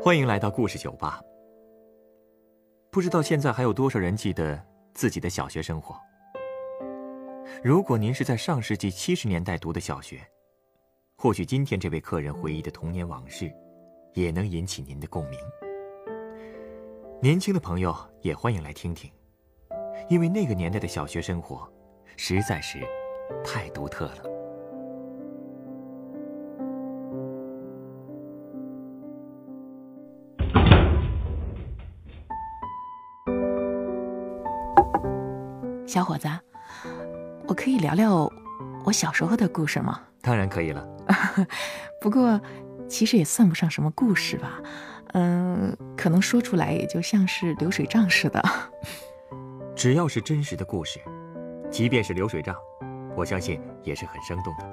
欢迎来到故事酒吧。不知道现在还有多少人记得自己的小学生活？如果您是在上世纪七十年代读的小学，或许今天这位客人回忆的童年往事，也能引起您的共鸣。年轻的朋友也欢迎来听听，因为那个年代的小学生活，实在是太独特了。小伙子，我可以聊聊我小时候的故事吗？当然可以了。不过，其实也算不上什么故事吧。嗯，可能说出来也就像是流水账似的。只要是真实的故事，即便是流水账，我相信也是很生动的。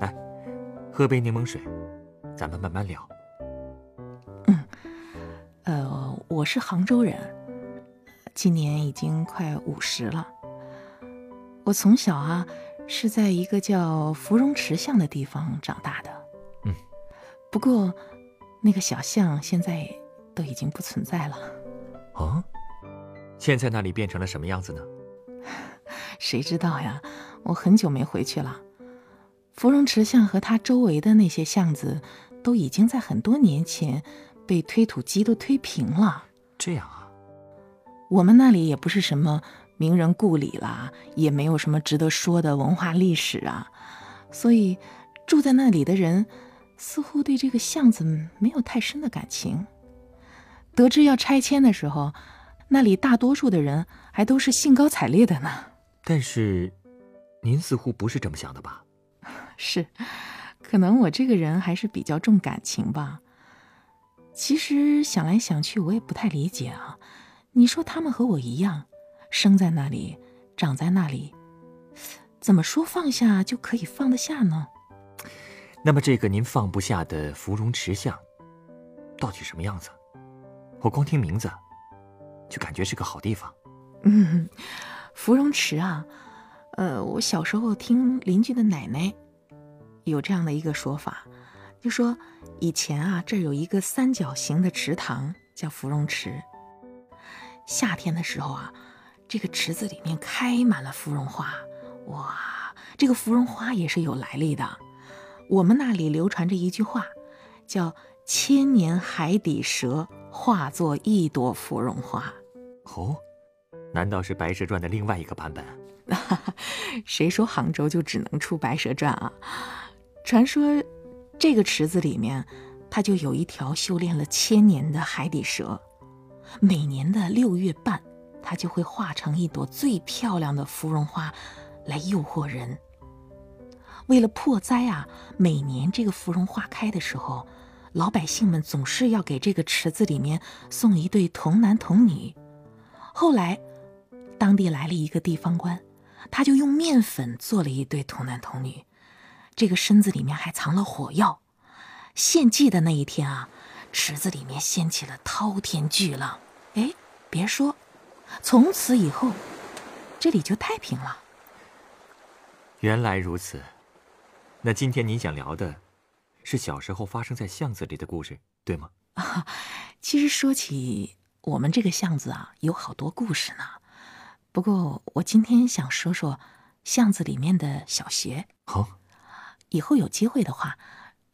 来，喝杯柠檬水，咱们慢慢聊。我是杭州人，今年已经快五十了。我从小啊是在一个叫芙蓉池巷的地方长大的。嗯，不过那个小巷现在都已经不存在了。啊？现在那里变成了什么样子呢？谁知道呀？我很久没回去了。芙蓉池巷和它周围的那些巷子，都已经在很多年前。被推土机都推平了，这样啊。我们那里也不是什么名人故里啦，也没有什么值得说的文化历史啊，所以住在那里的人似乎对这个巷子没有太深的感情。得知要拆迁的时候，那里大多数的人还都是兴高采烈的呢。但是，您似乎不是这么想的吧？是，可能我这个人还是比较重感情吧。其实想来想去，我也不太理解啊。你说他们和我一样，生在那里，长在那里，怎么说放下就可以放得下呢？那么，这个您放不下的芙蓉池巷，到底什么样子？我光听名字，就感觉是个好地方。嗯，芙蓉池啊，呃，我小时候听邻居的奶奶有这样的一个说法。就说以前啊，这儿有一个三角形的池塘，叫芙蓉池。夏天的时候啊，这个池子里面开满了芙蓉花。哇，这个芙蓉花也是有来历的。我们那里流传着一句话，叫“千年海底蛇化作一朵芙蓉花”。哦，难道是《白蛇传》的另外一个版本？谁说杭州就只能出《白蛇传》啊？传说。这个池子里面，它就有一条修炼了千年的海底蛇，每年的六月半，它就会化成一朵最漂亮的芙蓉花，来诱惑人。为了破灾啊，每年这个芙蓉花开的时候，老百姓们总是要给这个池子里面送一对童男童女。后来，当地来了一个地方官，他就用面粉做了一对童男童女。这个身子里面还藏了火药，献祭的那一天啊，池子里面掀起了滔天巨浪。哎，别说，从此以后，这里就太平了。原来如此，那今天您想聊的，是小时候发生在巷子里的故事，对吗？啊，其实说起我们这个巷子啊，有好多故事呢。不过我今天想说说巷子里面的小学。好。以后有机会的话，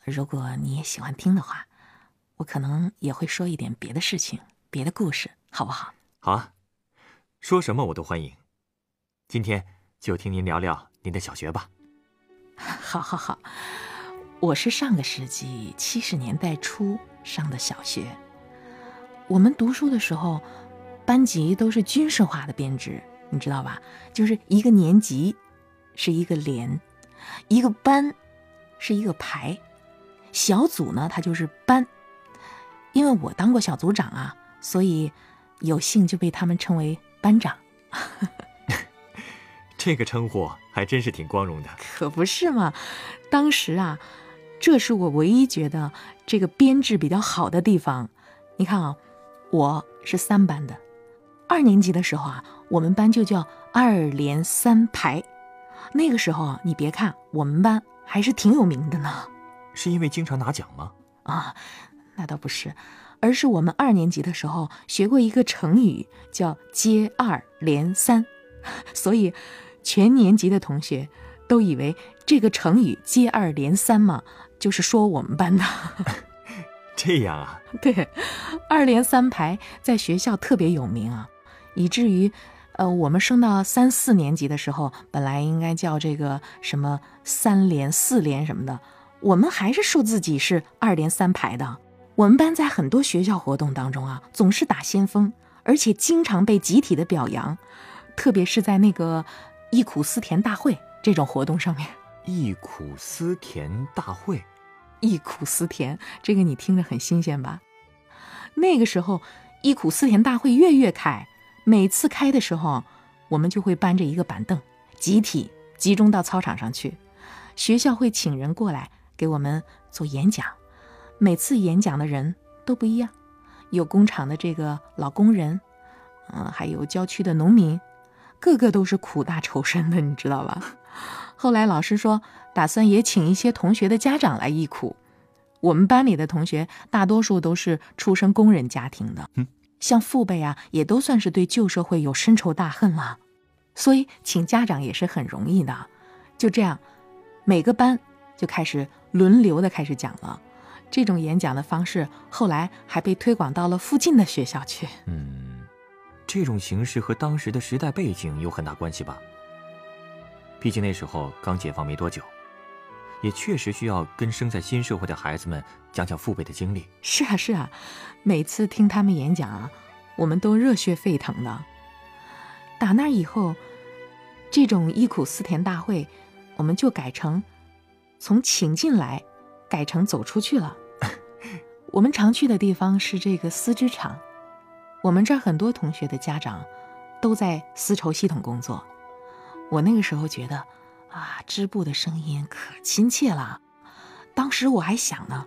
如果你也喜欢听的话，我可能也会说一点别的事情、别的故事，好不好？好啊，说什么我都欢迎。今天就听您聊聊您的小学吧。好，好，好。我是上个世纪七十年代初上的小学。我们读书的时候，班级都是军事化的编制，你知道吧？就是一个年级是一个连，一个班。是一个排，小组呢，它就是班。因为我当过小组长啊，所以有幸就被他们称为班长。这个称呼还真是挺光荣的。可不是嘛！当时啊，这是我唯一觉得这个编制比较好的地方。你看啊，我是三班的，二年级的时候啊，我们班就叫二连三排。那个时候啊，你别看我们班。还是挺有名的呢。是因为经常拿奖吗？啊，那倒不是，而是我们二年级的时候学过一个成语，叫接二连三，所以全年级的同学都以为这个成语接二连三嘛，就是说我们班的。这样啊？对，二连三排在学校特别有名啊，以至于，呃，我们升到三四年级的时候，本来应该叫这个什么三连、四连什么的。我们还是说自己是二连三排的。我们班在很多学校活动当中啊，总是打先锋，而且经常被集体的表扬，特别是在那个忆苦思甜大会这种活动上面。忆苦思甜大会，忆苦思甜，这个你听着很新鲜吧？那个时候，忆苦思甜大会月月开，每次开的时候，我们就会搬着一个板凳，集体集中到操场上去，学校会请人过来。给我们做演讲，每次演讲的人都不一样，有工厂的这个老工人，嗯，还有郊区的农民，个个都是苦大仇深的，你知道吧？后来老师说，打算也请一些同学的家长来忆苦。我们班里的同学大多数都是出身工人家庭的，像父辈啊，也都算是对旧社会有深仇大恨了，所以请家长也是很容易的。就这样，每个班就开始。轮流的开始讲了，这种演讲的方式后来还被推广到了附近的学校去。嗯，这种形式和当时的时代背景有很大关系吧？毕竟那时候刚解放没多久，也确实需要跟生在新社会的孩子们讲讲父辈的经历。是啊，是啊，每次听他们演讲啊，我们都热血沸腾的。打那以后，这种忆苦思甜大会，我们就改成。从请进来，改成走出去了。我们常去的地方是这个丝织厂。我们这儿很多同学的家长都在丝绸系统工作。我那个时候觉得，啊，织布的声音可亲切了。当时我还想呢，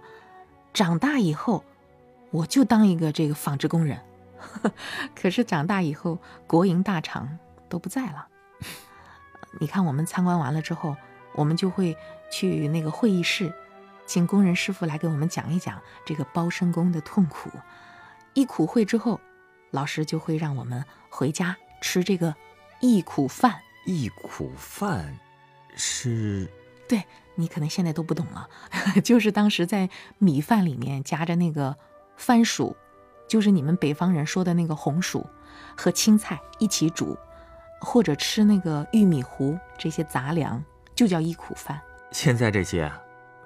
长大以后我就当一个这个纺织工人。可是长大以后，国营大厂都不在了。你看，我们参观完了之后。我们就会去那个会议室，请工人师傅来给我们讲一讲这个包身工的痛苦。一苦会之后，老师就会让我们回家吃这个忆苦饭。忆苦饭是？对你可能现在都不懂了，就是当时在米饭里面夹着那个番薯，就是你们北方人说的那个红薯和青菜一起煮，或者吃那个玉米糊这些杂粮。就叫忆苦饭，现在这些，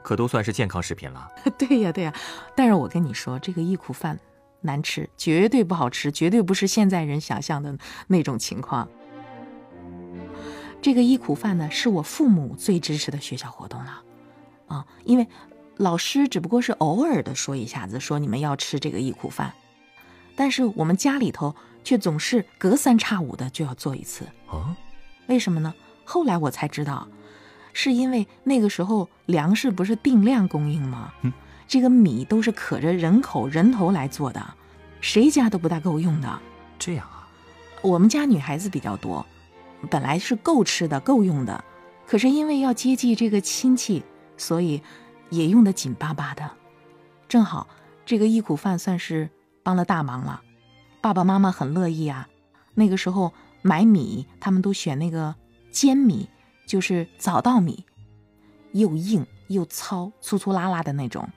可都算是健康食品了。对呀，对呀，但是我跟你说，这个忆苦饭难吃，绝对不好吃，绝对不是现在人想象的那种情况。这个忆苦饭呢，是我父母最支持的学校活动了，啊，因为老师只不过是偶尔的说一下子，说你们要吃这个忆苦饭，但是我们家里头却总是隔三差五的就要做一次啊？为什么呢？后来我才知道。是因为那个时候粮食不是定量供应吗？嗯这个米都是可着人口人头来做的，谁家都不大够用的。这样啊，我们家女孩子比较多，本来是够吃的、够用的，可是因为要接济这个亲戚，所以也用得紧巴巴的。正好这个忆苦饭算是帮了大忙了，爸爸妈妈很乐意啊。那个时候买米，他们都选那个尖米。就是早稻米，又硬又糙，粗粗拉拉的那种。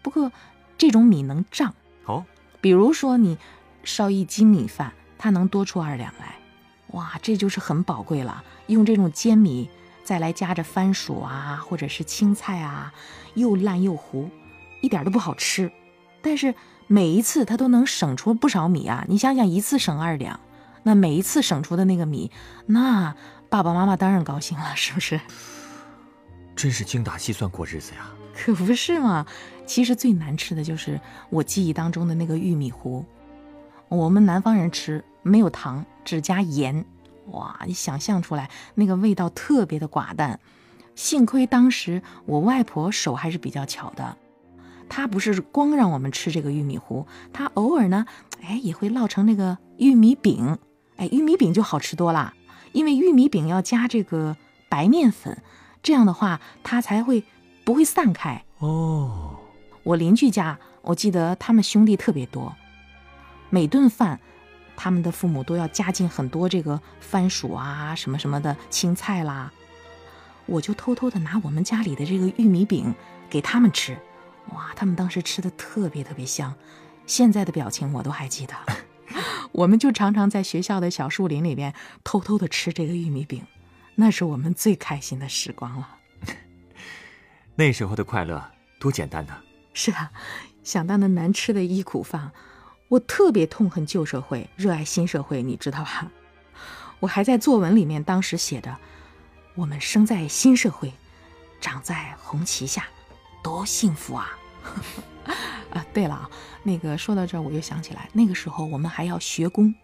不过这种米能胀哦。比如说你烧一斤米饭，它能多出二两来。哇，这就是很宝贵了。用这种煎米，再来夹着番薯啊，或者是青菜啊，又烂又糊，一点都不好吃。但是每一次它都能省出不少米啊！你想想，一次省二两，那每一次省出的那个米，那……爸爸妈妈当然高兴了，是不是？真是精打细算过日子呀！可不是嘛。其实最难吃的就是我记忆当中的那个玉米糊。我们南方人吃没有糖，只加盐。哇，你想象出来那个味道特别的寡淡。幸亏当时我外婆手还是比较巧的，她不是光让我们吃这个玉米糊，她偶尔呢，哎，也会烙成那个玉米饼。哎，玉米饼就好吃多啦。因为玉米饼要加这个白面粉，这样的话它才会不会散开。哦，我邻居家，我记得他们兄弟特别多，每顿饭，他们的父母都要加进很多这个番薯啊什么什么的青菜啦。我就偷偷的拿我们家里的这个玉米饼给他们吃，哇，他们当时吃的特别特别香，现在的表情我都还记得。我们就常常在学校的小树林里边偷偷的吃这个玉米饼，那是我们最开心的时光了。那时候的快乐多简单呐！是啊，想到那难吃的忆苦饭，我特别痛恨旧社会，热爱新社会，你知道吧？我还在作文里面当时写的：“我们生在新社会，长在红旗下，多幸福啊！” 啊，对了啊，那个说到这儿，我又想起来，那个时候我们还要学工、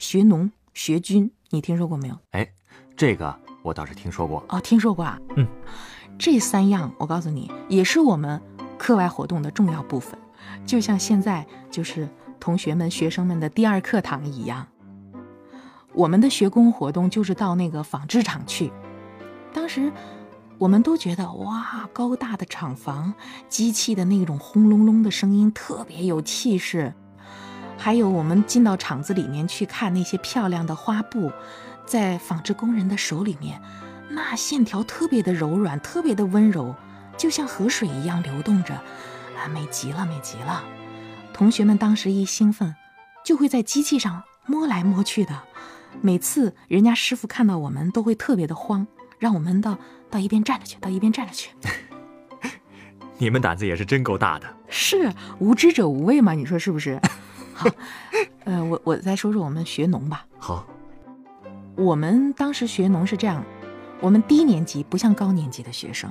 学农、学军，你听说过没有？哎，这个我倒是听说过。哦，听说过啊。嗯，这三样我告诉你，也是我们课外活动的重要部分，就像现在就是同学们、学生们的第二课堂一样。我们的学工活动就是到那个纺织厂去，当时。我们都觉得哇，高大的厂房，机器的那种轰隆隆的声音特别有气势。还有我们进到厂子里面去看那些漂亮的花布，在纺织工人的手里面，那线条特别的柔软，特别的温柔，就像河水一样流动着，啊，美极了，美极了。同学们当时一兴奋，就会在机器上摸来摸去的。每次人家师傅看到我们，都会特别的慌，让我们到。到一边站着去，到一边站着去。你们胆子也是真够大的。是无知者无畏嘛？你说是不是？好，呃，我我再说说我们学农吧。好，我们当时学农是这样，我们低年级不像高年级的学生，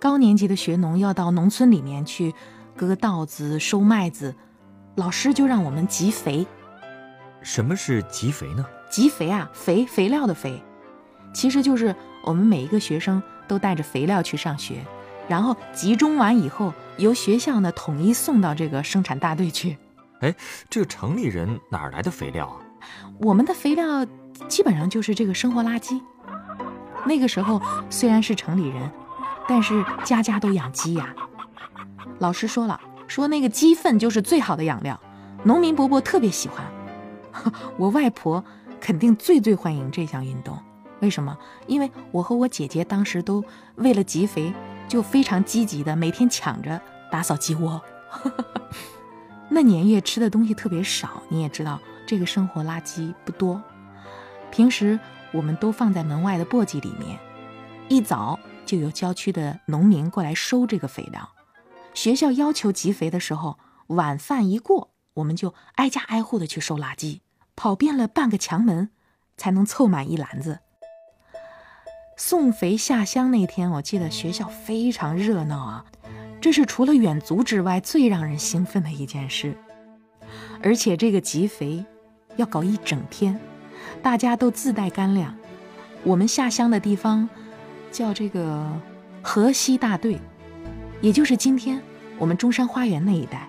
高年级的学农要到农村里面去割稻子、收麦子，老师就让我们集肥。什么是集肥呢？集肥啊，肥肥料的肥，其实就是。我们每一个学生都带着肥料去上学，然后集中完以后，由学校呢统一送到这个生产大队去。哎，这个城里人哪来的肥料啊？我们的肥料基本上就是这个生活垃圾。那个时候虽然是城里人，但是家家都养鸡呀。老师说了，说那个鸡粪就是最好的养料，农民伯伯特别喜欢。我外婆肯定最最欢迎这项运动。为什么？因为我和我姐姐当时都为了集肥，就非常积极的每天抢着打扫鸡窝。那年月吃的东西特别少，你也知道，这个生活垃圾不多。平时我们都放在门外的簸箕里面，一早就由郊区的农民过来收这个肥料。学校要求集肥的时候，晚饭一过，我们就挨家挨户的去收垃圾，跑遍了半个墙门，才能凑满一篮子。送肥下乡那天，我记得学校非常热闹啊，这是除了远足之外最让人兴奋的一件事。而且这个集肥要搞一整天，大家都自带干粮。我们下乡的地方叫这个河西大队，也就是今天我们中山花园那一带。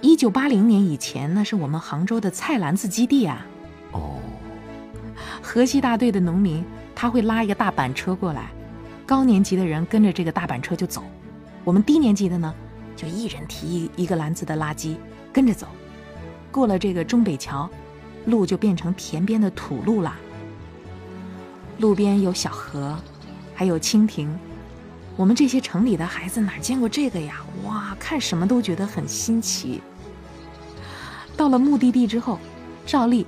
一九八零年以前，那是我们杭州的菜篮子基地啊。哦，河西大队的农民。他会拉一个大板车过来，高年级的人跟着这个大板车就走，我们低年级的呢，就一人提一一个篮子的垃圾跟着走。过了这个中北桥，路就变成田边的土路了。路边有小河，还有蜻蜓。我们这些城里的孩子哪见过这个呀？哇，看什么都觉得很新奇。到了目的地之后，照例，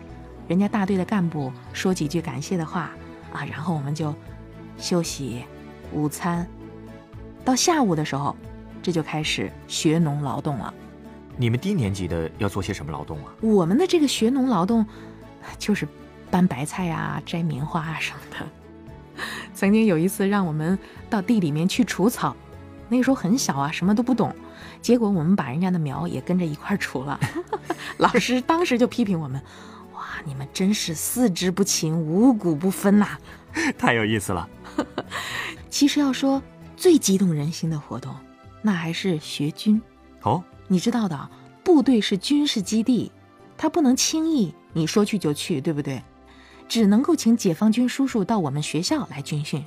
人家大队的干部说几句感谢的话。啊，然后我们就休息、午餐，到下午的时候，这就开始学农劳动了。你们低年级的要做些什么劳动啊？我们的这个学农劳动，就是搬白菜呀、摘棉花啊什么的。曾经有一次让我们到地里面去除草，那个时候很小啊，什么都不懂，结果我们把人家的苗也跟着一块除了。老师当时就批评我们。哇你们真是四肢不勤，五谷不分呐！太有意思了。其实要说最激动人心的活动，那还是学军。哦，你知道的，部队是军事基地，他不能轻易你说去就去，对不对？只能够请解放军叔叔到我们学校来军训。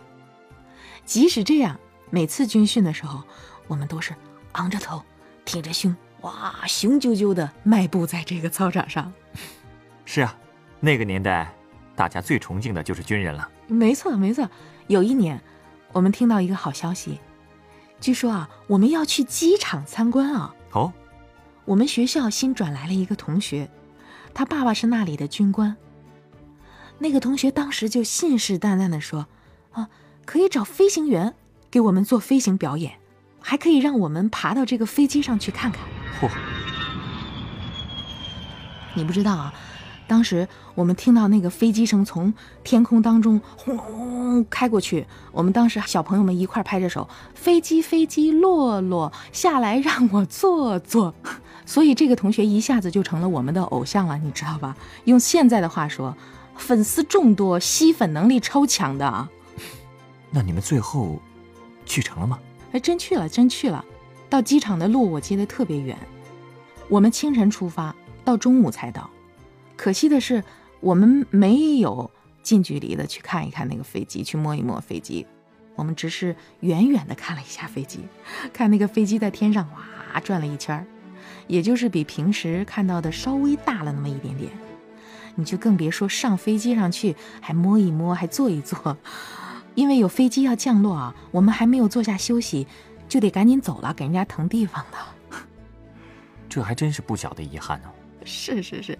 即使这样，每次军训的时候，我们都是昂着头，挺着胸，哇，雄赳赳的迈步在这个操场上。是啊，那个年代，大家最崇敬的就是军人了。没错，没错。有一年，我们听到一个好消息，据说啊，我们要去机场参观啊。哦，我们学校新转来了一个同学，他爸爸是那里的军官。那个同学当时就信誓旦旦地说：“啊，可以找飞行员给我们做飞行表演，还可以让我们爬到这个飞机上去看看。”嚯！你不知道啊。当时我们听到那个飞机声从天空当中轰隆开过去，我们当时小朋友们一块拍着手，飞机飞机落落下来让我坐坐，所以这个同学一下子就成了我们的偶像了，你知道吧？用现在的话说，粉丝众多，吸粉能力超强的啊。那你们最后去成了吗？还真去了，真去了。到机场的路我记得特别远，我们清晨出发，到中午才到。可惜的是，我们没有近距离的去看一看那个飞机，去摸一摸飞机。我们只是远远的看了一下飞机，看那个飞机在天上哇转了一圈也就是比平时看到的稍微大了那么一点点。你就更别说上飞机上去还摸一摸，还坐一坐，因为有飞机要降落啊，我们还没有坐下休息，就得赶紧走了，给人家腾地方的。这还真是不小的遗憾呢。是是是。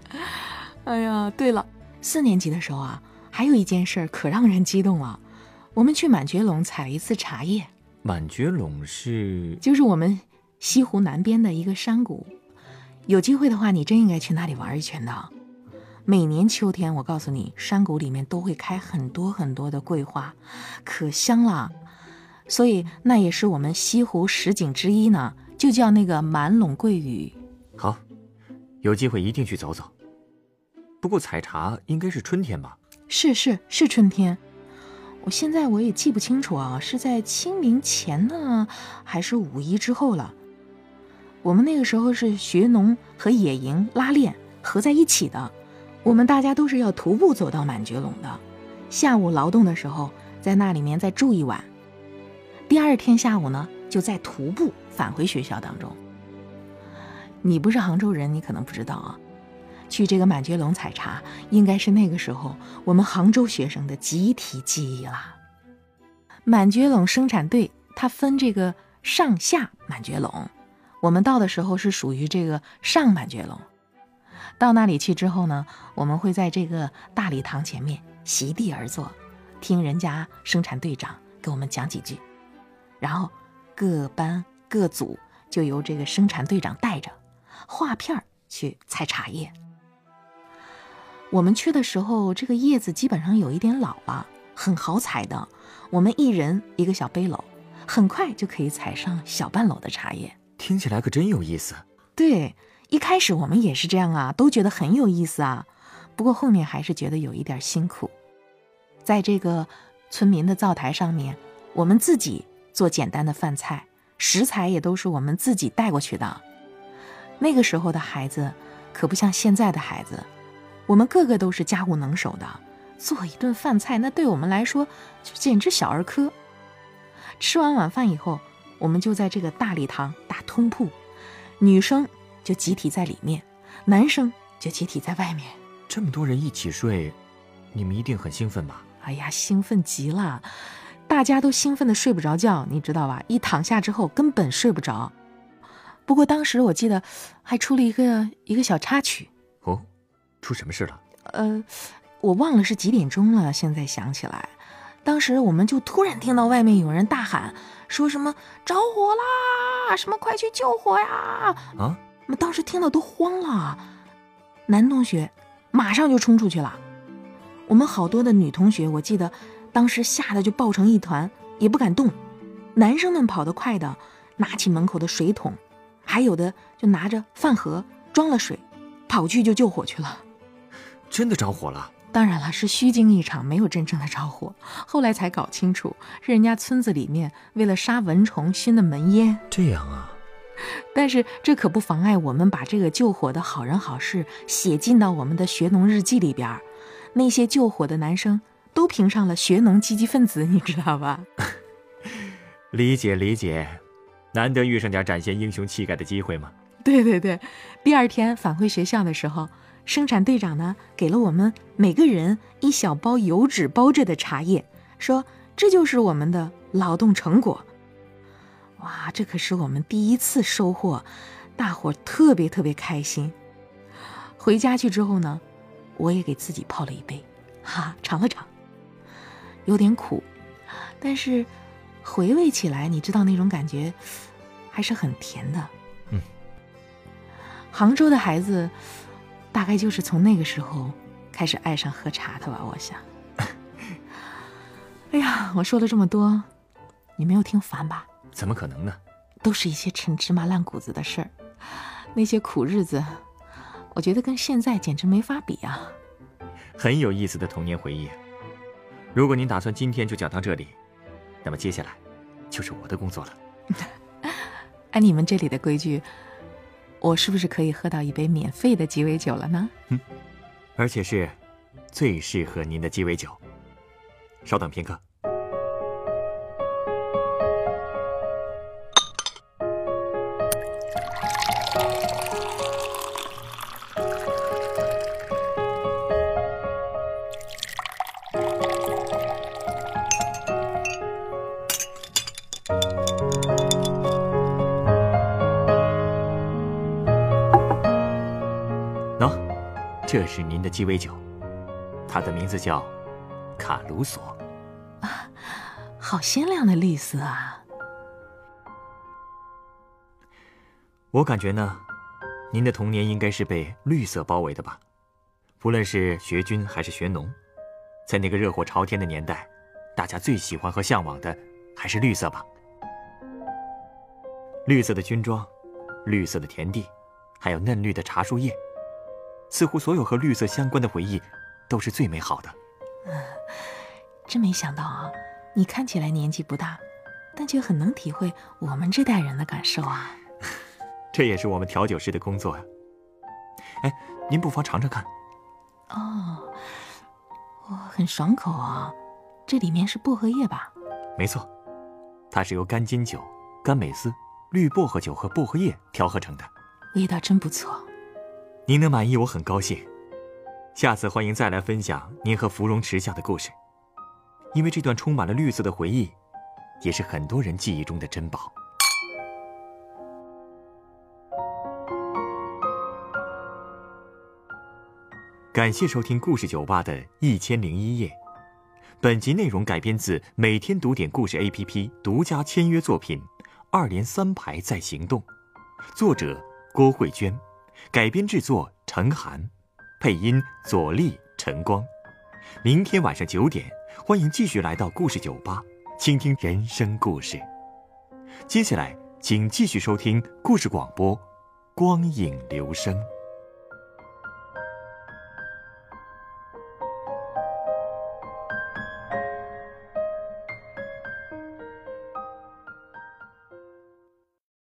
哎呀，对了，四年级的时候啊，还有一件事可让人激动了！我们去满觉陇采了一次茶叶。满觉陇是，就是我们西湖南边的一个山谷。有机会的话，你真应该去那里玩一圈的。每年秋天，我告诉你，山谷里面都会开很多很多的桂花，可香了。所以那也是我们西湖十景之一呢，就叫那个满陇桂雨。好，有机会一定去走走。不过采茶应该是春天吧？是是是春天，我现在我也记不清楚啊，是在清明前呢，还是五一之后了？我们那个时候是学农和野营拉练合在一起的，我们大家都是要徒步走到满觉陇的，下午劳动的时候在那里面再住一晚，第二天下午呢就再徒步返回学校当中。你不是杭州人，你可能不知道啊。去这个满觉陇采茶，应该是那个时候我们杭州学生的集体记忆啦。满觉陇生产队它分这个上下满觉陇，我们到的时候是属于这个上满觉陇。到那里去之后呢，我们会在这个大礼堂前面席地而坐，听人家生产队长给我们讲几句，然后各班各组就由这个生产队长带着画片去采茶叶。我们去的时候，这个叶子基本上有一点老了，很好采的。我们一人一个小背篓，很快就可以采上小半篓的茶叶。听起来可真有意思。对，一开始我们也是这样啊，都觉得很有意思啊。不过后面还是觉得有一点辛苦。在这个村民的灶台上面，我们自己做简单的饭菜，食材也都是我们自己带过去的。那个时候的孩子，可不像现在的孩子。我们个个都是家务能手的，做一顿饭菜，那对我们来说就简直小儿科。吃完晚饭以后，我们就在这个大礼堂打通铺，女生就集体在里面，男生就集体在外面。这么多人一起睡，你们一定很兴奋吧？哎呀，兴奋极了，大家都兴奋的睡不着觉，你知道吧？一躺下之后根本睡不着。不过当时我记得还出了一个一个小插曲。哦。出什么事了？呃，我忘了是几点钟了。现在想起来，当时我们就突然听到外面有人大喊，说什么着火啦，什么快去救火呀！啊，我们当时听到都慌了。男同学马上就冲出去了，我们好多的女同学，我记得当时吓得就抱成一团，也不敢动。男生们跑得快的，拿起门口的水桶，还有的就拿着饭盒装了水，跑去就救火去了。真的着火了？当然了，是虚惊一场，没有真正的着火。后来才搞清楚，是人家村子里面为了杀蚊虫熏的门烟。这样啊？但是这可不妨碍我们把这个救火的好人好事写进到我们的学农日记里边。那些救火的男生都评上了学农积极分子，你知道吧？理解理解，难得遇上点展现英雄气概的机会嘛。对对对，第二天返回学校的时候，生产队长呢给了我们每个人一小包油纸包着的茶叶，说这就是我们的劳动成果。哇，这可是我们第一次收获，大伙特别特别开心。回家去之后呢，我也给自己泡了一杯，哈，尝了尝，有点苦，但是回味起来，你知道那种感觉还是很甜的。嗯，杭州的孩子大概就是从那个时候开始爱上喝茶的吧，我想。哎呀，我说了这么多，你没有听烦吧？怎么可能呢？都是一些陈芝麻烂谷子的事儿，那些苦日子，我觉得跟现在简直没法比啊。很有意思的童年回忆。如果您打算今天就讲到这里，那么接下来就是我的工作了。按你们这里的规矩，我是不是可以喝到一杯免费的鸡尾酒了呢？嗯，而且是最适合您的鸡尾酒。稍等片刻。这是您的鸡尾酒，它的名字叫卡鲁索。啊，好鲜亮的绿色啊！我感觉呢，您的童年应该是被绿色包围的吧？不论是学军还是学农，在那个热火朝天的年代，大家最喜欢和向往的还是绿色吧？绿色的军装，绿色的田地，还有嫩绿的茶树叶。似乎所有和绿色相关的回忆，都是最美好的。嗯，真没想到啊！你看起来年纪不大，但却很能体会我们这代人的感受啊。这也是我们调酒师的工作呀。哎，您不妨尝尝看。哦，哇，很爽口啊！这里面是薄荷叶吧？没错，它是由干金酒、干美思、绿薄荷酒和薄荷叶调和成的，味道真不错。您能满意，我很高兴。下次欢迎再来分享您和芙蓉池下的故事，因为这段充满了绿色的回忆，也是很多人记忆中的珍宝。感谢收听故事酒吧的一千零一夜。本集内容改编自每天读点故事 APP 独家签约作品《二连三排在行动》，作者郭慧娟。改编制作陈寒，配音左立、陈光。明天晚上九点，欢迎继续来到故事酒吧，倾听人生故事。接下来，请继续收听故事广播，光影留声。